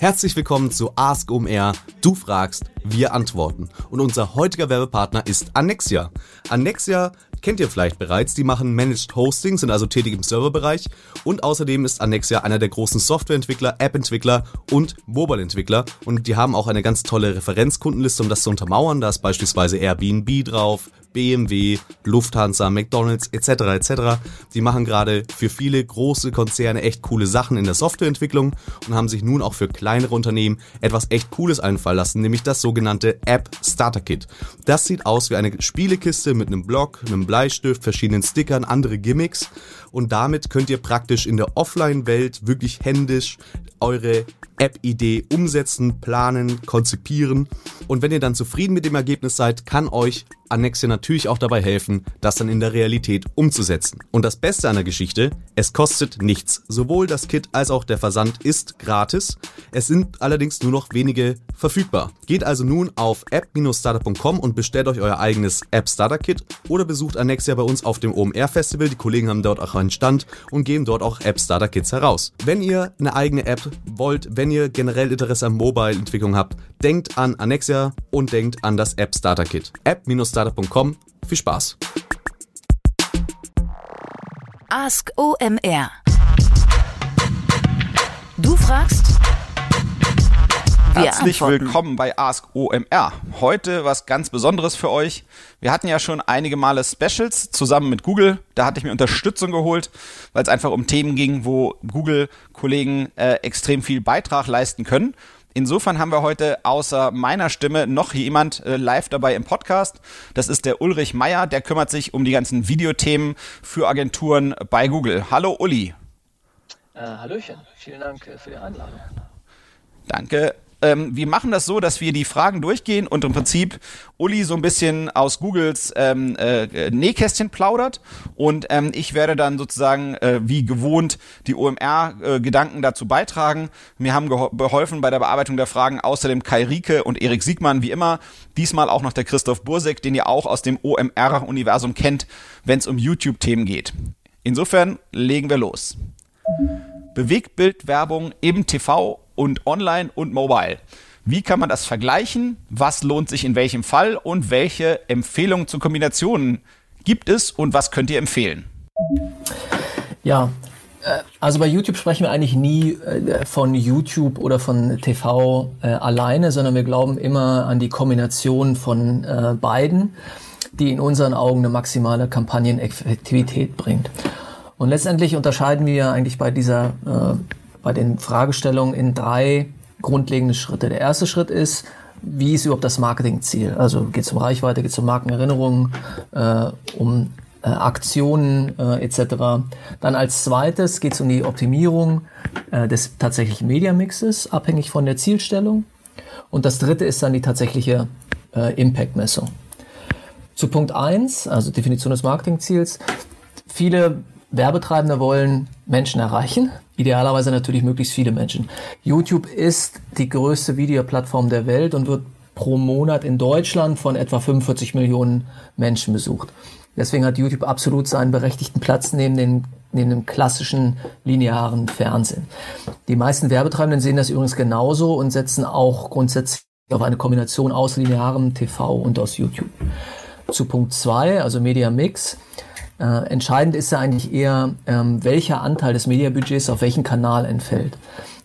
Herzlich willkommen zu Ask OMR. Du fragst, wir antworten. Und unser heutiger Werbepartner ist Annexia. Annexia kennt ihr vielleicht bereits. Die machen Managed Hosting, sind also tätig im Serverbereich. Und außerdem ist Annexia einer der großen Softwareentwickler, App-Entwickler und Mobile-Entwickler. Und die haben auch eine ganz tolle Referenzkundenliste, um das zu untermauern. Da ist beispielsweise Airbnb drauf, BMW, Lufthansa, McDonald's etc. etc. Die machen gerade für viele große Konzerne echt coole Sachen in der Softwareentwicklung und haben sich nun auch für kleinere Unternehmen etwas echt Cooles einfallen lassen, nämlich das sogenannte App Starter Kit. Das sieht aus wie eine Spielekiste mit einem Block, einem Bleistift, verschiedenen Stickern, andere Gimmicks und damit könnt ihr praktisch in der Offline-Welt wirklich händisch eure App-Idee umsetzen, planen, konzipieren. Und wenn ihr dann zufrieden mit dem Ergebnis seid, kann euch Annexia natürlich auch dabei helfen, das dann in der Realität umzusetzen. Und das Beste an der Geschichte, es kostet nichts. Sowohl das Kit als auch der Versand ist gratis. Es sind allerdings nur noch wenige verfügbar. Geht also nun auf app-starter.com und bestellt euch euer eigenes App Starter Kit oder besucht Annexia bei uns auf dem OMR Festival. Die Kollegen haben dort auch einen Stand und geben dort auch App Starter Kits heraus. Wenn ihr eine eigene App wollt, wenn ihr generell Interesse an Mobile-Entwicklung habt, denkt an Annexia und denkt an das App Starter Kit. app-starter.com. Viel Spaß! Ask OMR. Du fragst, wir Herzlich antworten. willkommen bei Ask OMR. Heute was ganz Besonderes für euch. Wir hatten ja schon einige Male Specials zusammen mit Google. Da hatte ich mir Unterstützung geholt, weil es einfach um Themen ging, wo Google-Kollegen äh, extrem viel Beitrag leisten können. Insofern haben wir heute außer meiner Stimme noch jemand äh, live dabei im Podcast. Das ist der Ulrich Meyer, der kümmert sich um die ganzen Videothemen für Agenturen bei Google. Hallo Uli. Äh, Hallöchen, vielen Dank äh, für die Einladung. Danke. Ähm, wir machen das so, dass wir die Fragen durchgehen und im Prinzip Uli so ein bisschen aus Googles ähm, äh, Nähkästchen plaudert und ähm, ich werde dann sozusagen äh, wie gewohnt die OMR-Gedanken dazu beitragen. Mir haben geho- geholfen bei der Bearbeitung der Fragen außerdem Kai Rieke und Erik Siegmann, wie immer. Diesmal auch noch der Christoph Bursek, den ihr auch aus dem OMR-Universum kennt, wenn es um YouTube-Themen geht. Insofern legen wir los. Bewegtbildwerbung im TV und online und mobile. Wie kann man das vergleichen? Was lohnt sich in welchem Fall? Und welche Empfehlungen zu Kombinationen gibt es und was könnt ihr empfehlen? Ja, äh, also bei YouTube sprechen wir eigentlich nie äh, von YouTube oder von TV äh, alleine, sondern wir glauben immer an die Kombination von beiden, die in unseren Augen eine maximale Kampagneneffektivität bringt. Und letztendlich unterscheiden wir eigentlich bei dieser, bei den Fragestellungen in drei grundlegende Schritte. Der erste Schritt ist, wie ist überhaupt das Marketingziel? Also geht es um Reichweite, geht es um Markenerinnerungen, äh, um äh, Aktionen äh, etc. Dann als zweites geht es um die Optimierung äh, des tatsächlichen Mediamixes, abhängig von der Zielstellung. Und das dritte ist dann die tatsächliche äh, Impact-Messung. Zu Punkt eins, also Definition des Marketingziels. Viele Werbetreibende wollen Menschen erreichen, idealerweise natürlich möglichst viele Menschen. YouTube ist die größte Videoplattform der Welt und wird pro Monat in Deutschland von etwa 45 Millionen Menschen besucht. Deswegen hat YouTube absolut seinen berechtigten Platz neben, den, neben dem klassischen linearen Fernsehen. Die meisten Werbetreibenden sehen das übrigens genauso und setzen auch grundsätzlich auf eine Kombination aus linearem TV und aus YouTube. Zu Punkt zwei, also Media Mix. Äh, entscheidend ist ja eigentlich eher, ähm, welcher Anteil des Mediabudgets auf welchen Kanal entfällt.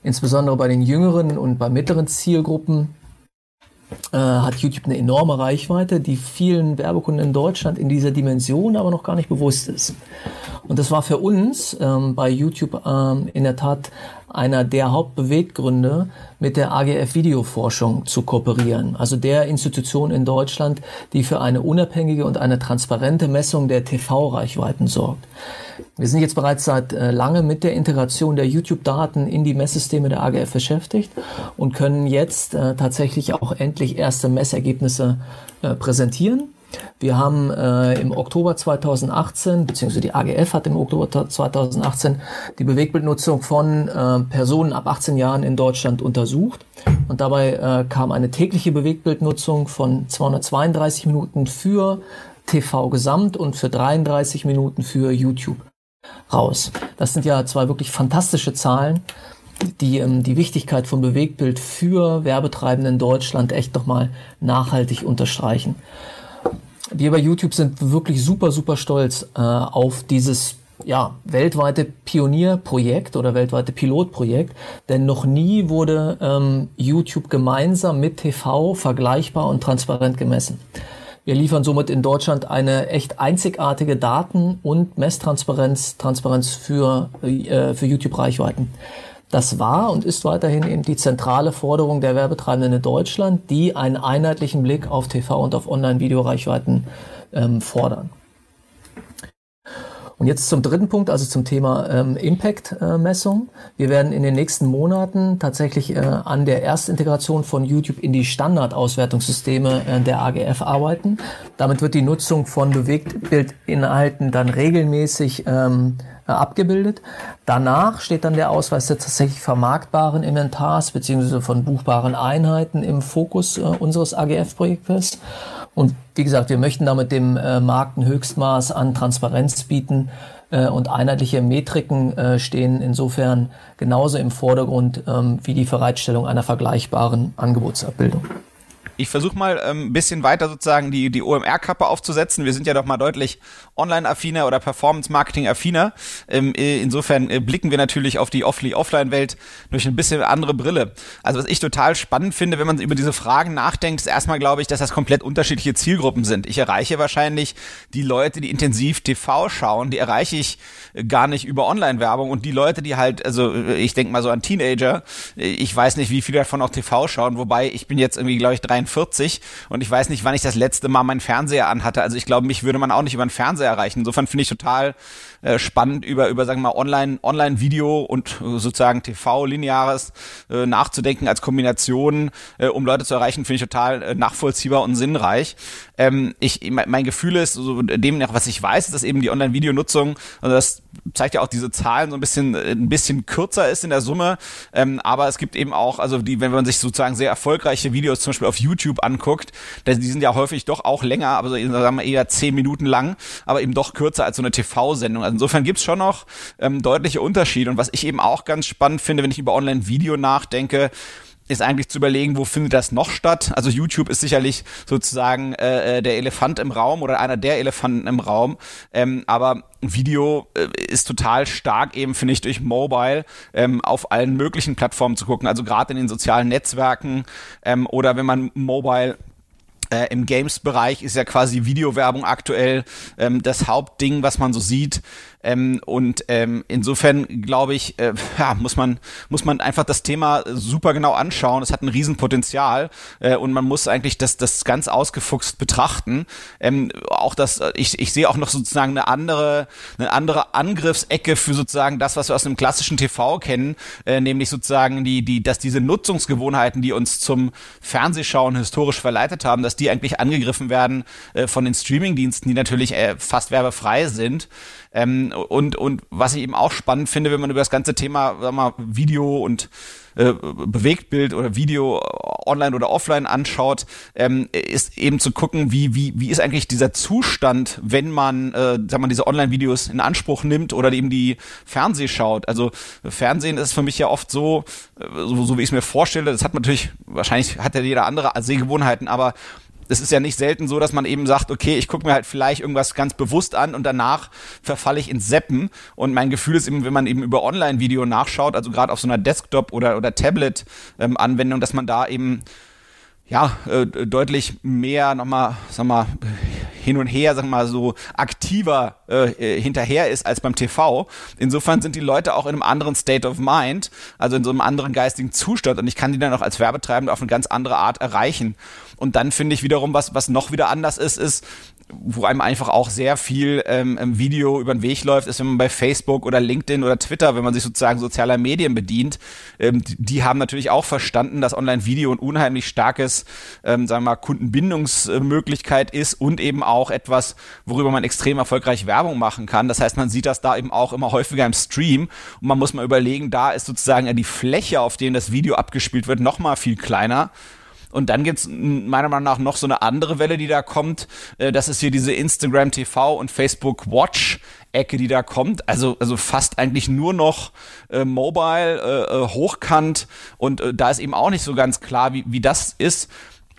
Insbesondere bei den jüngeren und bei mittleren Zielgruppen äh, hat YouTube eine enorme Reichweite, die vielen Werbekunden in Deutschland in dieser Dimension aber noch gar nicht bewusst ist. Und das war für uns ähm, bei YouTube ähm, in der Tat einer der Hauptbeweggründe, mit der AGF Videoforschung zu kooperieren. Also der Institution in Deutschland, die für eine unabhängige und eine transparente Messung der TV-Reichweiten sorgt. Wir sind jetzt bereits seit äh, lange mit der Integration der YouTube-Daten in die Messsysteme der AGF beschäftigt und können jetzt äh, tatsächlich auch endlich erste Messergebnisse äh, präsentieren. Wir haben äh, im Oktober 2018, beziehungsweise die AGF hat im Oktober 2018 die Bewegtbildnutzung von äh, Personen ab 18 Jahren in Deutschland untersucht. Und dabei äh, kam eine tägliche Bewegtbildnutzung von 232 Minuten für TV Gesamt und für 33 Minuten für YouTube raus. Das sind ja zwei wirklich fantastische Zahlen, die, ähm, die Wichtigkeit von Bewegtbild für Werbetreibende in Deutschland echt nochmal nachhaltig unterstreichen. Wir bei YouTube sind wirklich super, super stolz äh, auf dieses ja, weltweite Pionierprojekt oder weltweite Pilotprojekt, denn noch nie wurde ähm, YouTube gemeinsam mit TV vergleichbar und transparent gemessen. Wir liefern somit in Deutschland eine echt einzigartige Daten- und Messtransparenz Transparenz für, äh, für YouTube-Reichweiten. Das war und ist weiterhin eben die zentrale Forderung der Werbetreibenden in Deutschland, die einen einheitlichen Blick auf TV und auf Online-Videoreichweiten ähm, fordern. Und jetzt zum dritten Punkt, also zum Thema ähm, Impact-Messung. Wir werden in den nächsten Monaten tatsächlich äh, an der Erstintegration von YouTube in die Standardauswertungssysteme äh, der AGF arbeiten. Damit wird die Nutzung von Bewegtbildinhalten dann regelmäßig ähm, äh, abgebildet. Danach steht dann der Ausweis des tatsächlich vermarktbaren Inventars beziehungsweise von buchbaren Einheiten im Fokus äh, unseres AGF-Projektes. Und wie gesagt, wir möchten damit dem äh, Markt ein Höchstmaß an Transparenz bieten äh, und einheitliche Metriken äh, stehen insofern genauso im Vordergrund ähm, wie die Bereitstellung einer vergleichbaren Angebotsabbildung. Ich versuche mal ein ähm, bisschen weiter sozusagen die, die OMR-Kappe aufzusetzen. Wir sind ja doch mal deutlich online-affiner oder Performance-Marketing-affiner. Ähm, äh, insofern äh, blicken wir natürlich auf die Offline-Welt durch ein bisschen andere Brille. Also was ich total spannend finde, wenn man über diese Fragen nachdenkt, ist erstmal, glaube ich, dass das komplett unterschiedliche Zielgruppen sind. Ich erreiche wahrscheinlich die Leute, die intensiv TV schauen, die erreiche ich äh, gar nicht über Online-Werbung und die Leute, die halt, also ich denke mal so an Teenager, ich weiß nicht, wie viele davon auch TV schauen, wobei ich bin jetzt irgendwie, glaube ich, 43 und ich weiß nicht, wann ich das letzte Mal meinen Fernseher anhatte. Also ich glaube, mich würde man auch nicht über den Fernseher erreichen. Insofern finde ich total äh, spannend über über sagen wir mal Online Online Video und äh, sozusagen TV lineares äh, nachzudenken als Kombination, äh, um Leute zu erreichen, finde ich total äh, nachvollziehbar und sinnreich. Ähm, ich mein Gefühl ist, so dem nach was ich weiß, ist, dass eben die Online Video Nutzung, also das zeigt ja auch diese Zahlen so ein bisschen äh, ein bisschen kürzer ist in der Summe, ähm, aber es gibt eben auch, also die, wenn man sich sozusagen sehr erfolgreiche Videos zum Beispiel auf YouTube anguckt, die sind ja häufig doch auch länger, aber so sagen wir eher zehn Minuten lang, aber eben doch kürzer als so eine TV-Sendung. Also insofern gibt's schon noch ähm, deutliche Unterschiede. Und was ich eben auch ganz spannend finde, wenn ich über Online-Video nachdenke, ist eigentlich zu überlegen, wo findet das noch statt. Also YouTube ist sicherlich sozusagen äh, äh, der Elefant im Raum oder einer der Elefanten im Raum. Ähm, aber Video äh, ist total stark eben, finde ich, durch Mobile ähm, auf allen möglichen Plattformen zu gucken. Also gerade in den sozialen Netzwerken ähm, oder wenn man Mobile äh, Im Games-Bereich ist ja quasi Videowerbung aktuell ähm, das Hauptding, was man so sieht. Ähm, und ähm, insofern glaube ich, äh, ja, muss man muss man einfach das Thema super genau anschauen. Es hat ein Riesenpotenzial äh, und man muss eigentlich das das ganz ausgefuchst betrachten. Ähm, auch das, äh, ich, ich sehe auch noch sozusagen eine andere eine andere Angriffsecke für sozusagen das, was wir aus dem klassischen TV kennen, äh, nämlich sozusagen die die, dass diese Nutzungsgewohnheiten, die uns zum Fernsehschauen historisch verleitet haben, dass die eigentlich angegriffen werden äh, von den Streamingdiensten, die natürlich äh, fast werbefrei sind. Ähm, und, und was ich eben auch spannend finde, wenn man über das ganze Thema sag mal, Video und äh, Bewegtbild oder Video online oder offline anschaut, ähm, ist eben zu gucken, wie, wie, wie ist eigentlich dieser Zustand, wenn man, äh, sag mal, diese Online-Videos in Anspruch nimmt oder eben die Fernseh schaut. Also Fernsehen ist für mich ja oft so, äh, so, so wie ich es mir vorstelle, das hat natürlich, wahrscheinlich hat ja jeder andere Sehgewohnheiten, aber es ist ja nicht selten so, dass man eben sagt, okay, ich gucke mir halt vielleicht irgendwas ganz bewusst an und danach verfalle ich ins Seppen. Und mein Gefühl ist eben, wenn man eben über Online-Video nachschaut, also gerade auf so einer Desktop- oder, oder Tablet-Anwendung, dass man da eben ja, äh, deutlich mehr nochmal, sag mal, hin und her, sag mal, so aktiver äh, äh hinterher ist als beim TV. Insofern sind die Leute auch in einem anderen State of Mind, also in so einem anderen geistigen Zustand und ich kann die dann auch als Werbetreibende auf eine ganz andere Art erreichen. Und dann finde ich wiederum, was, was noch wieder anders ist, ist, wo einem einfach auch sehr viel ähm, Video über den Weg läuft, ist, wenn man bei Facebook oder LinkedIn oder Twitter, wenn man sich sozusagen sozialer Medien bedient, ähm, die, die, haben natürlich auch verstanden, dass Online-Video ein unheimlich starkes, ähm, sagen wir mal, Kundenbindungsmöglichkeit ist und eben auch etwas, worüber man extrem erfolgreich Werbung machen kann. Das heißt, man sieht das da eben auch immer häufiger im Stream und man muss mal überlegen, da ist sozusagen ja die Fläche, auf der das Video abgespielt wird, noch mal viel kleiner Und dann gibt's meiner Meinung nach noch so eine andere Welle, die da kommt. Äh, das ist hier diese Instagram TV und Facebook Watch Ecke, die da kommt. Also, also fast eigentlich nur noch äh, mobile, äh, äh hochkant. Und äh, da ist eben auch nicht so ganz klar, wie, wie das ist.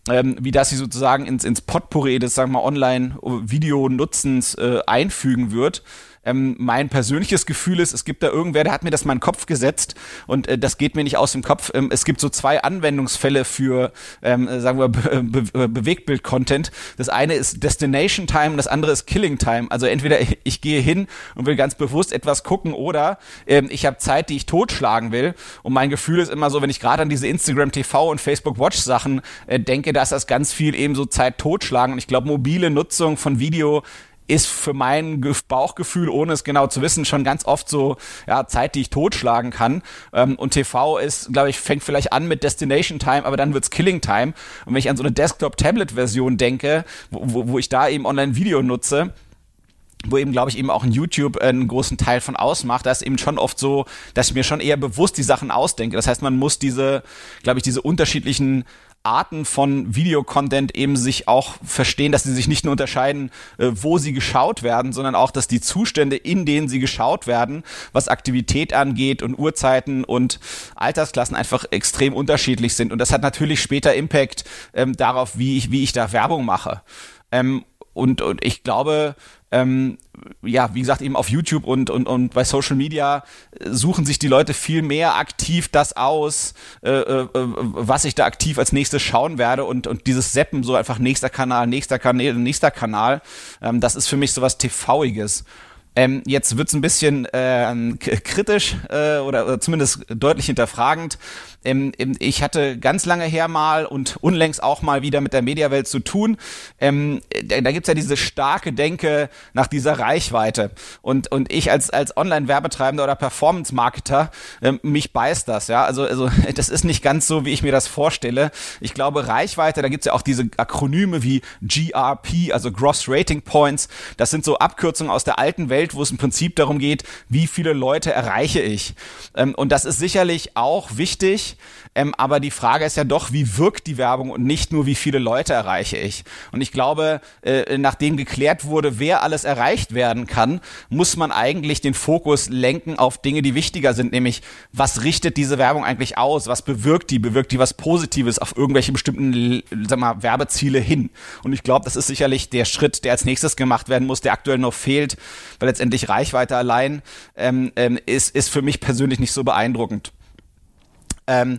Ähm, wie das sie sozusagen ins, ins Potpourri des, sagen wir mal, Online-Video-Nutzens äh, einfügen wird. Ähm, mein persönliches Gefühl ist, es gibt da irgendwer, der hat mir das mal in den Kopf gesetzt und äh, das geht mir nicht aus dem Kopf. Ähm, es gibt so zwei Anwendungsfälle für, ähm, äh, sagen wir, Be Be Bewegtbild-Content. Das eine ist Destination Time, das andere ist Killing Time. Also entweder ich, ich gehe hin und will ganz bewusst etwas gucken oder ähm, ich habe Zeit, die ich totschlagen will. Und mein Gefühl ist immer so, wenn ich gerade an diese Instagram TV und Facebook Watch Sachen äh, denke, dass das ganz viel eben so Zeit totschlagen. Und ich glaube, mobile Nutzung von Video ist für mein Bauchgefühl, ohne es genau zu wissen, schon ganz oft so ja, Zeit, die ich totschlagen kann. Ähm, und TV ist, glaube ich, fängt vielleicht an mit Destination Time, aber dann wird's Killing Time. Und wenn ich an so eine Desktop-Tablet-Version denke, wo, wo, ich da eben Online-Video nutze, wo eben, glaube ich, eben auch in YouTube einen großen Teil von ausmacht, da ist eben schon oft so, dass ich mir schon eher bewusst die Sachen ausdenke. Das heißt, man muss diese, glaube ich, diese unterschiedlichen Arten von Videocontent eben sich auch verstehen, dass sie sich nicht nur unterscheiden, äh, wo sie geschaut werden, sondern auch, dass die Zustände, in denen sie geschaut werden, was Aktivität angeht und Uhrzeiten und Altersklassen einfach extrem unterschiedlich sind. Und das hat natürlich später Impact ähm, darauf, wie ich, wie ich da Werbung mache. Ähm, und, und ich glaube, ähm, ja, wie gesagt, eben auf YouTube und, und, und bei Social Media äh, suchen sich die Leute viel mehr aktiv das aus, äh, äh, was ich da aktiv als nächstes schauen werde und, und dieses Seppen, so einfach nächster Kanal, nächster Kanal, nächster Kanal, ähm, das ist für mich sowas TV-iges. Ähm, jetzt wird's ein bisschen äh, kritisch äh, oder, oder zumindest deutlich hinterfragend. Ähm, ich hatte ganz lange her mal und unlängst auch mal wieder mit der Mediawelt zu tun. Ähm, da, da gibt's ja diese starke Denke nach dieser Reichweite. Und, und ich als, als Online-Werbetreibender oder Performance-Marketer, ähm, mich beißt das. Ja, also, also das ist nicht ganz so, wie ich mir das vorstelle. Ich glaube, Reichweite, da gibt's ja auch diese Akronyme wie GRP, also Gross Rating Points. Das sind so Abkürzungen aus der alten Welt Welt, wo es im Prinzip darum geht, wie viele Leute erreiche ich. Ähm, und das ist sicherlich auch wichtig, ähm, aber die Frage ist ja doch, wie wirkt die Werbung und nicht nur, wie viele Leute erreiche ich. Und ich glaube, äh, nachdem geklärt wurde, wer alles erreicht werden kann, muss man eigentlich den Fokus lenken auf Dinge, die wichtiger sind, nämlich was richtet diese Werbung eigentlich aus, was bewirkt die, bewirkt die was Positives auf irgendwelche bestimmten sag mal, Werbeziele hin. Und ich glaube, das ist sicherlich der Schritt, der als nächstes gemacht werden muss, der aktuell noch fehlt, weil letztendlich Reichweite allein ähm, ähm, ist, ist für mich persönlich nicht so beeindruckend. Ähm,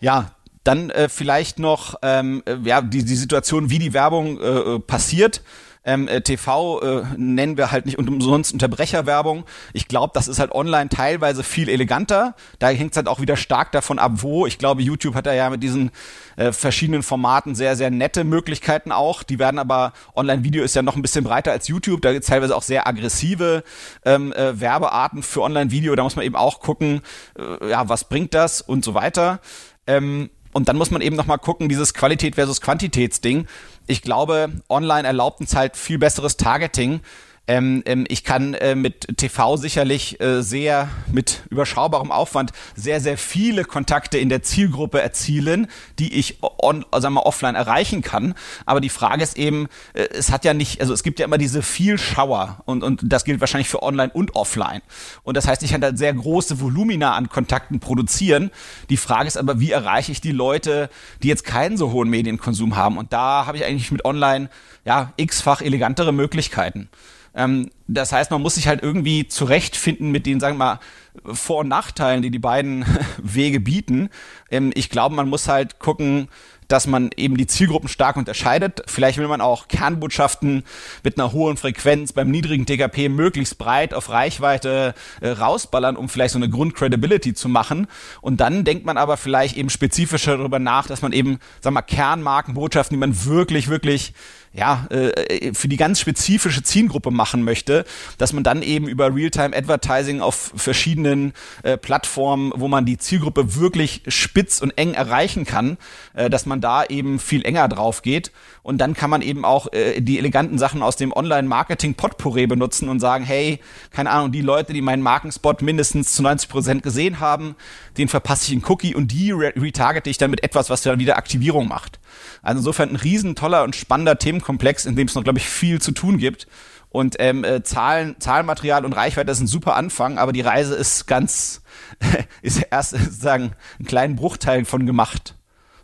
ja, dann äh, vielleicht noch ähm, äh, ja, die, die Situation, wie die Werbung äh, äh passiert. Ähm, äh, TV äh, nennen wir halt nicht umsonst Unterbrecherwerbung. Ich glaube, das ist halt online teilweise viel eleganter. Da hängt es halt auch wieder stark davon ab, wo. Ich glaube, YouTube hat da ja mit diesen äh, verschiedenen Formaten sehr, sehr nette Möglichkeiten auch. Die werden aber, Online-Video ist ja noch ein bisschen breiter als YouTube. Da gibt es teilweise auch sehr aggressive ähm, äh, Werbearten für Online-Video. Da muss man eben auch gucken, äh, ja, was bringt das und so weiter. Ähm, und dann muss man eben nochmal gucken, dieses Qualität versus Quantitätsding. Ich glaube, online erlaubt uns halt viel besseres Targeting. Ähm, ähm, ich kann äh, mit TV sicherlich äh, sehr mit überschaubarem Aufwand sehr, sehr viele Kontakte in der Zielgruppe erzielen, die ich on, sagen wir, offline erreichen kann. Aber die Frage ist eben, äh, es hat ja nicht, also es gibt ja immer diese Vielschauer und, und das gilt wahrscheinlich für online und offline. Und das heißt, ich kann da sehr große Volumina an Kontakten produzieren. Die Frage ist aber, wie erreiche ich die Leute, die jetzt keinen so hohen Medienkonsum haben? Und da habe ich eigentlich mit online ja x-fach elegantere Möglichkeiten. Ähm, das heißt, man muss sich halt irgendwie zurechtfinden mit den, sagen wir mal, Vor- und Nachteilen, die die beiden Wege bieten. Ähm, ich glaube, man muss halt gucken, dass man eben die Zielgruppen stark unterscheidet. Vielleicht will man auch Kernbotschaften mit einer hohen Frequenz beim niedrigen TKP möglichst breit auf Reichweite äh, rausballern, um vielleicht so eine Grundcredibility zu machen. Und dann denkt man aber vielleicht eben spezifischer darüber nach, dass man eben, sagen wir mal, Kernmarkenbotschaften, die man wirklich, wirklich ja, äh, für die ganz spezifische Zielgruppe machen möchte, dass man dann eben über Realtime-Advertising auf verschiedenen äh, Plattformen, wo man die Zielgruppe wirklich spitz und eng erreichen kann, äh, dass man da eben viel enger drauf geht. Und dann kann man eben auch äh, die eleganten Sachen aus dem Online-Marketing-Potpourri benutzen und sagen, hey, keine Ahnung, die Leute, die meinen Markenspot mindestens zu 90 Prozent gesehen haben, den verpasse ich einen Cookie und die re retargete ich dann mit etwas, was dann wieder Aktivierung macht. Also insofern ein riesen toller und spannender Themenkomplex, in dem es noch, glaube ich, viel zu tun gibt. Und ähm, äh, Zahlen, Zahlenmaterial und Reichweite ist ein super Anfang, aber die Reise ist ganz, ist erst sozusagen einen kleinen Bruchteil von gemacht.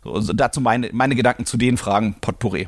So, also dazu meine, meine Gedanken zu den Fragen Potpourri.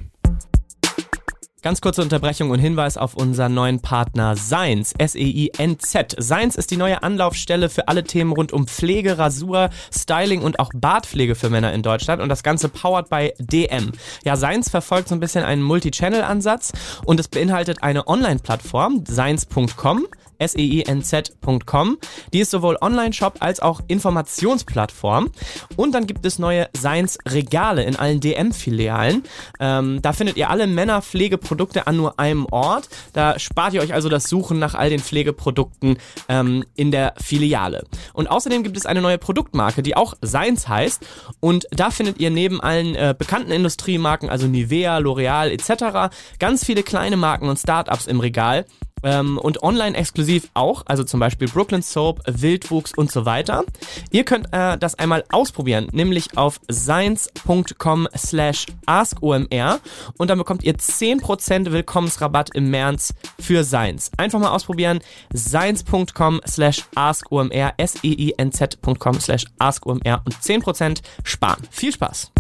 Ganz kurze Unterbrechung und Hinweis auf unseren neuen Partner Seins, S-E-I-N-Z. Seins ist die neue Anlaufstelle für alle Themen rund um Pflege, Rasur, Styling und auch Bartpflege für Männer in Deutschland und das Ganze powered by DM. Ja, Seins verfolgt so ein bisschen einen Multi-Channel-Ansatz und es beinhaltet eine Online-Plattform, seins.com, seinz.com. Die ist sowohl Online-Shop als auch Informationsplattform. Und dann gibt es neue Seins-Regale in allen DM-Filialen. Ähm, da findet ihr alle Männerpflegeprodukte an nur einem Ort. Da spart ihr euch also das Suchen nach all den Pflegeprodukten ähm, in der Filiale. Und außerdem gibt es eine neue Produktmarke, die auch Seins heißt. Und da findet ihr neben allen äh, bekannten Industriemarken, also Nivea, L'Oreal etc., ganz viele kleine Marken und Startups im Regal ähm, und online exklusiv auch, also zum Beispiel Brooklyn Soap, Wildwuchs und so weiter. Ihr könnt äh, das einmal ausprobieren, nämlich auf science.com slash askomr und dann bekommt ihr 10% Willkommensrabatt im März für Science. Einfach mal ausprobieren, science.com slash askomr, s-e-i-n-z.com slash askomr und 10% sparen. Viel Spaß!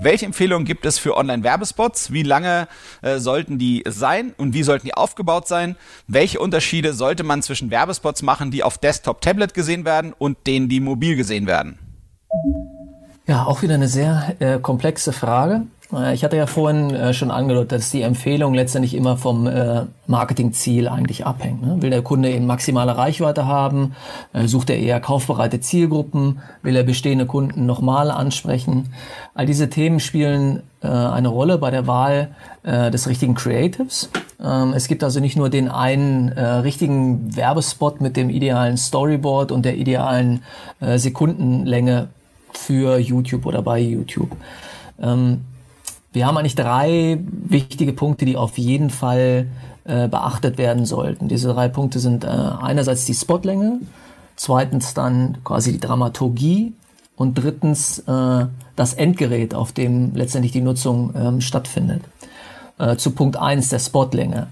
Welche Empfehlungen gibt es für Online-Werbespots? Wie lange äh, sollten die sein und wie sollten die aufgebaut sein? Welche Unterschiede sollte man zwischen Werbespots machen, die auf Desktop, Tablet gesehen werden und denen, die mobil gesehen werden? Ja, auch wieder eine sehr äh, komplexe Frage. Äh, ich hatte ja vorhin äh, schon angedeutet, dass die Empfehlung letztendlich immer vom äh, Marketingziel eigentlich abhängt. Ne? Will der Kunde eben maximale Reichweite haben? Sucht er eher kaufbereite Zielgruppen? Will er bestehende Kunden nochmal ansprechen? All diese Themen spielen eine Rolle bei der Wahl des richtigen Creatives. Ähm, es gibt also nicht nur den einen richtigen Werbespot mit dem idealen Storyboard und der idealen Sekundenlänge für YouTube oder bei YouTube. Ähm, wir haben eigentlich drei wichtige Punkte, die auf jeden Fall äh, beachtet werden sollten. Diese drei Punkte sind äh, einerseits die Spotlänge, zweitens dann quasi die Dramaturgie und drittens äh, das Endgerät, auf dem letztendlich die Nutzung ähm, stattfindet. Äh, zu Punkt eins der Spotlänge.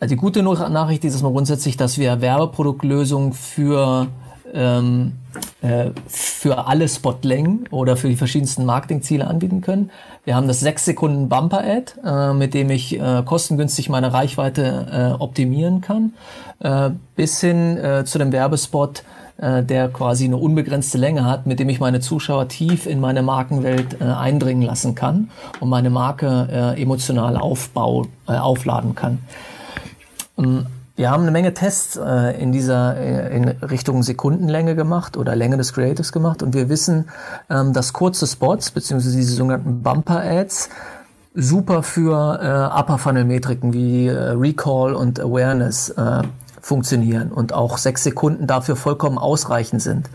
Also die gute Nachricht ist mal grundsätzlich, dass wir Werbeproduktlösungen für ähm, äh, für alle Spotlängen oder für die verschiedensten Marketingziele anbieten können. Wir haben das 6 Sekunden Bumper Ad, äh, mit dem ich äh, kostengünstig meine Reichweite äh, optimieren kann, äh, bis hin äh, zu dem Werbespot, der quasi eine unbegrenzte Länge hat, mit dem ich meine Zuschauer tief in meine Markenwelt eindringen lassen kann und meine Marke emotional aufbau, aufladen kann. Ähm, wir haben eine Menge Tests äh, in dieser äh, in Richtung Sekundenlänge gemacht oder Länge des Creatives gemacht und wir wissen, ähm, dass kurze Spots beziehungsweise diese sogenannten Bumper Ads super für äh, Upper Funnel Metriken wie äh, Recall und Awareness äh, funktionieren und auch sechs Sekunden dafür vollkommen ausreichend sind.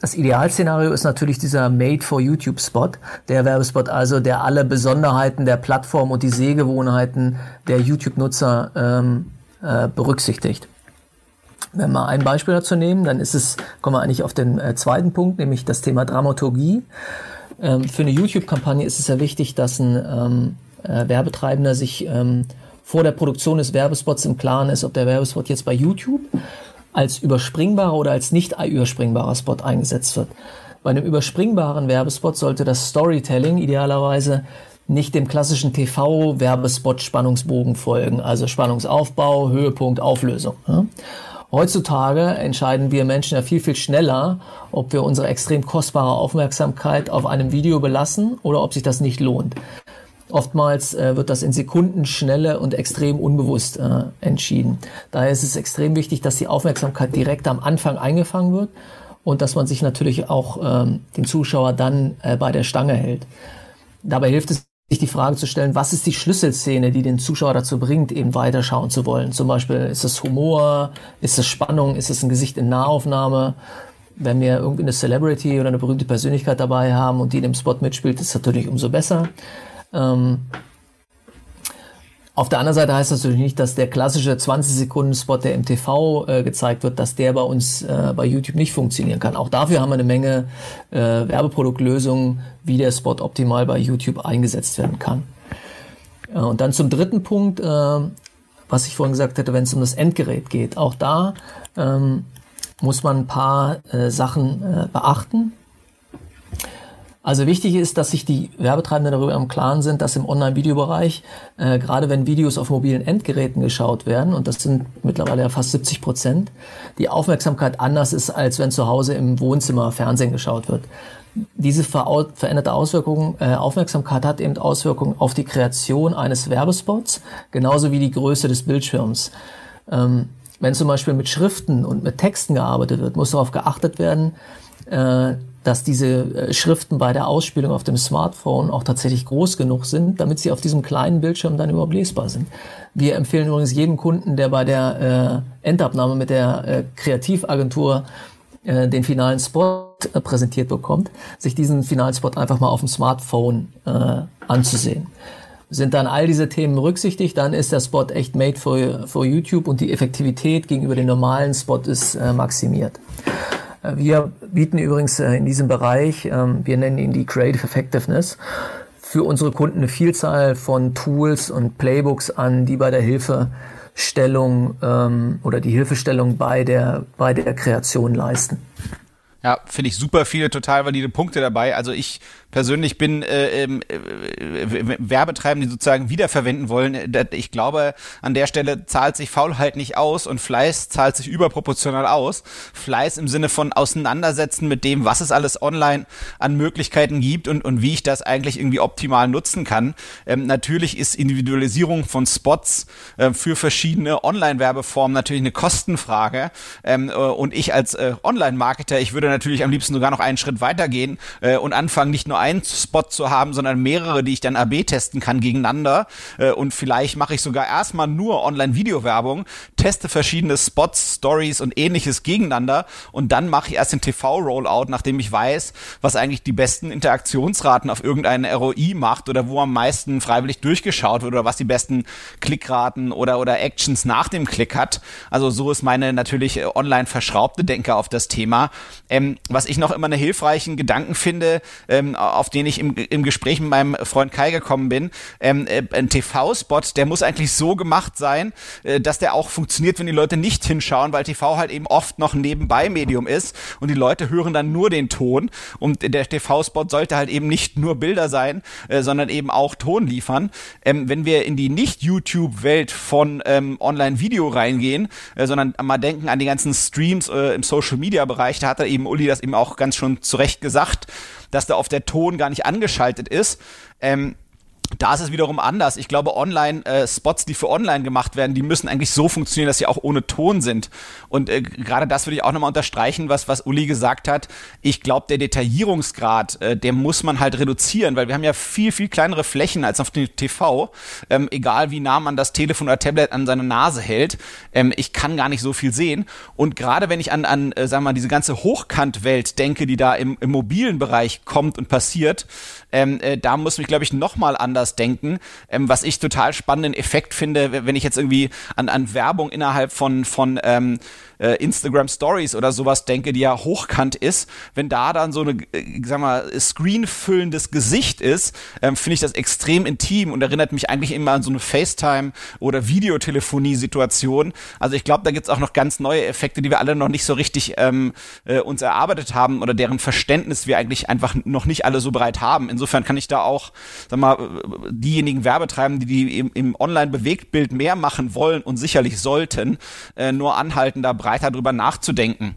Das Idealszenario ist natürlich dieser Made for YouTube Spot, der Werbespot also, der alle Besonderheiten der Plattform und die Sehgewohnheiten der YouTube-Nutzer ähm, äh, berücksichtigt. Wenn wir ein Beispiel dazu nehmen, dann ist es, kommen wir eigentlich auf den äh, zweiten Punkt, nämlich das Thema Dramaturgie. Ähm, für eine YouTube-Kampagne ist es ja wichtig, dass ein ähm, äh, Werbetreibender sich ähm, vor der Produktion des Werbespots im Klaren ist, ob der Werbespot jetzt bei YouTube als überspringbarer oder als nicht überspringbarer Spot eingesetzt wird. Bei einem überspringbaren Werbespot sollte das Storytelling idealerweise nicht dem klassischen TV-Werbespot-Spannungsbogen folgen, also Spannungsaufbau, Höhepunkt, Auflösung. Ja? Heutzutage entscheiden wir Menschen ja viel, viel schneller, ob wir unsere extrem kostbare Aufmerksamkeit auf einem Video belassen oder ob sich das nicht lohnt. Oftmals äh, wird das in Sekundenschnelle und extrem unbewusst äh, entschieden. Daher ist es extrem wichtig, dass die Aufmerksamkeit direkt am Anfang eingefangen wird und dass man sich natürlich auch ähm, den Zuschauer dann äh, bei der Stange hält. Dabei hilft es sich die Frage zu stellen, was ist die Schlüsselszene, die den Zuschauer dazu bringt, eben weiterschauen zu wollen. Zum Beispiel ist es Humor, ist es Spannung, ist es ein Gesicht in Nahaufnahme. Wenn wir irgendwie eine Celebrity oder eine berühmte Persönlichkeit dabei haben und die in dem Spot mitspielt, ist das natürlich umso besser. Ähm, auf der anderen Seite heißt das natürlich nicht, dass der klassische 20-Sekunden-Spot, der im TV äh, gezeigt wird, dass der bei uns äh, bei YouTube nicht funktionieren kann. Auch dafür haben wir eine Menge äh, Werbeproduktlösungen, wie der Spot optimal bei YouTube eingesetzt werden kann. Äh, und dann zum dritten Punkt, äh, was ich vorhin gesagt hätte, wenn es um das Endgerät geht. Auch da ähm, muss man ein paar äh, Sachen beachten. Also wichtig ist, dass sich die Werbetreibenden darüber im Klaren sind, dass im Online-Videobereich, äh, gerade wenn Videos auf mobilen Endgeräten geschaut werden, und das sind mittlerweile ja fast 70 Prozent, die Aufmerksamkeit anders ist, als wenn zu Hause im Wohnzimmer Fernsehen geschaut wird. Diese veränderte Auswirkung, äh, Aufmerksamkeit hat eben Auswirkungen auf die Kreation eines Werbespots, genauso wie die Größe des Bildschirms. Ähm, wenn zum Beispiel mit Schriften und mit Texten gearbeitet wird, muss darauf geachtet werden, äh, dass diese äh, Schriften bei der Ausspielung auf dem Smartphone auch tatsächlich groß genug sind, damit sie auf diesem kleinen Bildschirm dann überhaupt lesbar sind. Wir empfehlen übrigens jedem Kunden, der bei der äh, Endabnahme mit der äh, Kreativagentur äh, den finalen Spot äh, präsentiert bekommt, sich diesen finalen Spot einfach mal auf dem Smartphone äh, anzusehen. Sind dann all diese Themen berücksichtigt, dann ist der Spot echt made for, for YouTube und die Effektivität gegenüber dem normalen Spot ist äh, maximiert. Äh, wir bieten übrigens äh, in diesem Bereich, ähm, wir nennen ihn die Creative Effectiveness, für unsere Kunden eine Vielzahl von Tools und Playbooks an, die bei der Hilfestellung ähm, oder die Hilfestellung bei der, bei der Kreation leisten. Ja, finde ich super viele total valide Punkte dabei. Also ich persönlich bin äh, äh, Werbetreibende, die sozusagen wiederverwenden wollen. Ich glaube, an der Stelle zahlt sich Faulheit nicht aus und Fleiß zahlt sich überproportional aus. Fleiß im Sinne von Auseinandersetzen mit dem, was es alles online an Möglichkeiten gibt und, und wie ich das eigentlich irgendwie optimal nutzen kann. Ähm, natürlich ist Individualisierung von Spots äh, für verschiedene Online-Werbeformen natürlich eine Kostenfrage. Ähm, äh, und ich als äh, Online-Marketer, ich würde natürlich am liebsten sogar noch einen Schritt weitergehen äh, und anfangen, nicht nur nur einen Spot zu haben, sondern mehrere, die ich dann AB testen kann gegeneinander. Äh, und vielleicht mache ich sogar erstmal nur Online-Video-Werbung, teste verschiedene Spots, Stories und ähnliches gegeneinander und dann mache ich erst den TV-Rollout, nachdem ich weiß, was eigentlich die besten Interaktionsraten auf irgendeine ROI macht oder wo am meisten freiwillig durchgeschaut wird oder was die besten Klickraten oder, oder Actions nach dem Klick hat. Also so ist meine natürlich äh, online verschraubte Denke auf das Thema. Ähm, was ich noch immer einen hilfreichen Gedanken finde, ähm, auf den ich im, im Gespräch mit meinem Freund Kai gekommen bin. Ähm, äh, ein TV-Spot, der muss eigentlich so gemacht sein, äh, dass der auch funktioniert, wenn die Leute nicht hinschauen, weil TV halt eben oft noch ein Nebenbei-Medium ist und die Leute hören dann nur den Ton und der TV-Spot sollte halt eben nicht nur Bilder sein, äh, sondern eben auch Ton liefern. Ähm, wenn wir in die Nicht-YouTube-Welt von ähm, Online-Video reingehen, äh, sondern mal denken an die ganzen Streams äh, im Social-Media-Bereich, da hat er eben Uli das eben auch ganz schon zurecht gesagt, dass da auf der Ton gar nicht angeschaltet ist. Ähm, da ist es wiederum anders. Ich glaube, Online-Spots, äh, die für online gemacht werden, die müssen eigentlich so funktionieren, dass sie auch ohne Ton sind. Und äh, gerade das würde ich auch nochmal unterstreichen, was, was Uli gesagt hat. Ich glaube, der Detaillierungsgrad, äh, der muss man halt reduzieren, weil wir haben ja viel, viel kleinere Flächen als auf dem TV. Ähm, egal wie nah man das Telefon oder Tablet an seine Nase hält. Ähm, ich kann gar nicht so viel sehen. Und gerade wenn ich an, an äh, sagen wir mal, diese ganze Hochkantwelt denke, die da im, im mobilen Bereich kommt und passiert, ähm, äh, da muss mich, glaube ich, nochmal anders denken. Ähm, was ich total spannenden Effekt finde, wenn ich jetzt irgendwie an, an Werbung innerhalb von, von ähm, äh, Instagram Stories oder sowas denke, die ja hochkant ist, wenn da dann so eine, äh, sag mal, screenfüllendes Gesicht ist, ähm, finde ich das extrem intim und erinnert mich eigentlich immer an so eine FaceTime- oder Videotelefonie-Situation. Also ich glaube, da gibt's auch noch ganz neue Effekte, die wir alle noch nicht so richtig ähm, äh, uns erarbeitet haben oder deren Verständnis wir eigentlich einfach noch nicht alle so bereit haben. Insofern kann ich da auch, sag mal, diejenigen Werbetreibenden, die, im, im Online-Bewegtbild mehr machen wollen und sicherlich sollten, äh, nur anhalten, da breiter drüber nachzudenken.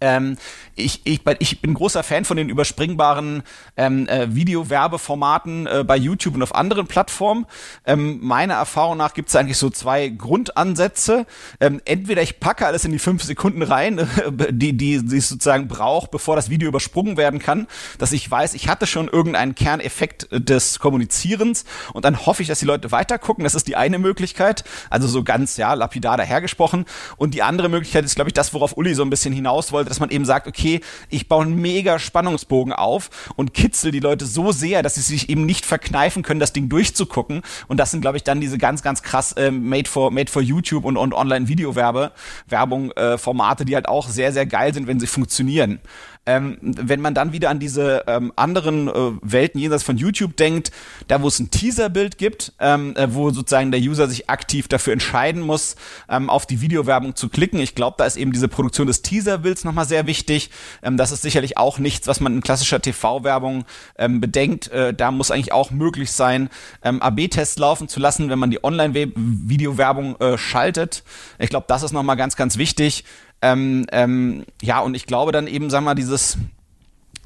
Ähm, ich, ich, ich bin großer Fan von den überspringbaren ähm, äh, Videowerbeformaten äh, bei YouTube und auf anderen Plattformen. Ähm, meiner Erfahrung nach gibt es eigentlich so zwei Grundansätze. Ähm, entweder ich packe alles in die fünf Sekunden rein, äh, die, die, die es sozusagen braucht, bevor das Video übersprungen werden kann, dass ich weiß, ich hatte schon irgendeinen Kerneffekt des Kommunizierens und dann hoffe ich, dass die Leute weitergucken. Das ist die eine Möglichkeit, also so ganz ja lapidar dahergesprochen. Und die andere Möglichkeit ist, glaube ich, das, worauf Uli so ein bisschen hinaus wollte, dass man eben sagt, okay, ich baue einen mega Spannungsbogen auf und kitzel die Leute so sehr, dass sie sich eben nicht verkneifen können, das Ding durchzugucken. Und das sind, glaube ich, dann diese ganz, ganz krass äh, made for made for YouTube und, und Online-Video-Werbe Werbung äh, Formate, die halt auch sehr, sehr geil sind, wenn sie funktionieren. Ähm, wenn man dann wieder an diese ähm, anderen äh, Welten jenseits von YouTube denkt, da wo es ein Teaserbild gibt, ähm, äh, wo sozusagen der User sich aktiv dafür entscheiden muss, ähm, auf die Videowerbung zu klicken. Ich glaube, da ist eben diese Produktion des Teaserbilds nochmal sehr wichtig. Ähm, das ist sicherlich auch nichts, was man in klassischer TV-Werbung ähm, bedenkt. Äh, da muss eigentlich auch möglich sein, AB-Tests laufen zu lassen, wenn man die Online-Videowerbung äh, schaltet. Ich glaube, das ist nochmal ganz, ganz wichtig. Ähm, ähm, ja, und ich glaube dann eben, sag mal, dieses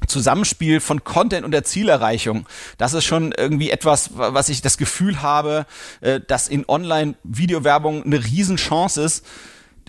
Zusammenspiel von Content und der Zielerreichung. Das ist schon irgendwie etwas, was ich das Gefühl habe, äh, dass in Online-Videowerbung eine Riesenchance ist,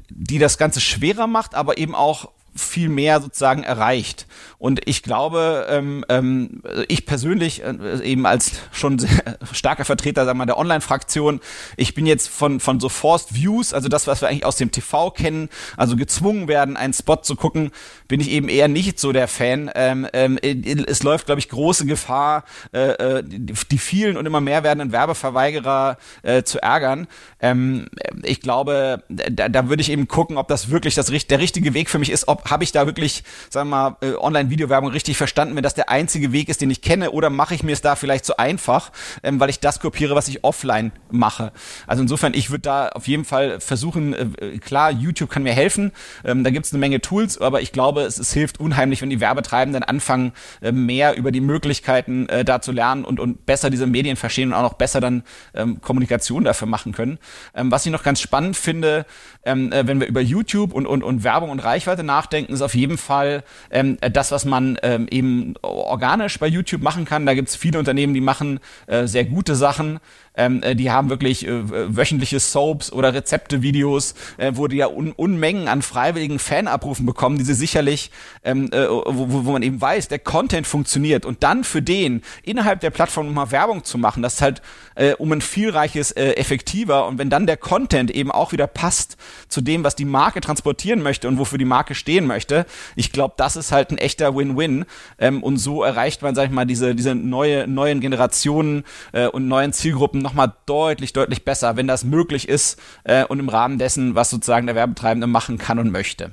die das Ganze schwerer macht, aber eben auch viel mehr sozusagen erreicht. Und ich glaube, ähm, ähm, ich persönlich äh, eben als schon sehr starker Vertreter sagen wir, der Online-Fraktion, ich bin jetzt von, von so Forced Views, also das, was wir eigentlich aus dem TV kennen, also gezwungen werden, einen Spot zu gucken, bin ich eben eher nicht so der Fan. Ähm, ähm, es läuft, glaube ich, große Gefahr, äh, äh, die, die vielen und immer mehr werdenden Werbeverweigerer äh, zu ärgern. Ähm, ich glaube, da, da würde ich eben gucken, ob das wirklich das, der richtige Weg für mich ist, ob habe ich da wirklich, sagen wir mal, äh, Online-Videowerbung richtig verstanden, wenn das der einzige Weg ist, den ich kenne, oder mache ich mir es da vielleicht zu einfach, ähm, weil ich das kopiere, was ich offline mache. Also insofern, ich würde da auf jeden Fall versuchen, äh, klar, YouTube kann mir helfen, ähm, da gibt es eine Menge Tools, aber ich glaube, es, es hilft unheimlich, wenn die Werbetreibenden anfangen, äh, mehr über die Möglichkeiten äh, da zu lernen und, und besser diese Medien verstehen und auch noch besser dann ähm, Kommunikation dafür machen können. Ähm, was ich noch ganz spannend finde, ähm, äh, wenn wir über YouTube und, und, und Werbung und Reichweite nachdenken, ist auf jeden Fall ähm, das, was man ähm, eben organisch bei YouTube machen kann. Da gibt es viele Unternehmen, die machen äh, sehr gute Sachen. Ähm, äh, die haben wirklich äh, wöchentliche Soaps oder Rezepte-Videos, äh, wo die ja Un Unmengen an freiwilligen Fanabrufen bekommen, die sie sicherlich, ähm, äh, wo, wo man eben weiß, der Content funktioniert und dann für den innerhalb der Plattform nochmal Werbung zu machen, das ist halt äh, um ein vielreiches äh, effektiver und wenn dann der Content eben auch wieder passt zu dem, was die Marke transportieren möchte und wofür die Marke stehen möchte, ich glaube, das ist halt ein echter Win-Win ähm, und so erreicht man, sag ich mal, diese, diese neue, neuen Generationen äh, und neuen Zielgruppen nochmal deutlich, deutlich besser, wenn das möglich ist äh, und im Rahmen dessen, was sozusagen der Werbetreibende machen kann und möchte.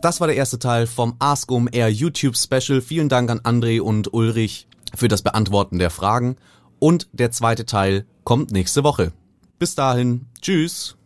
Das war der erste Teil vom Ask Um Air YouTube Special. Vielen Dank an André und Ulrich für das Beantworten der Fragen. Und der zweite Teil kommt nächste Woche. Bis dahin, tschüss.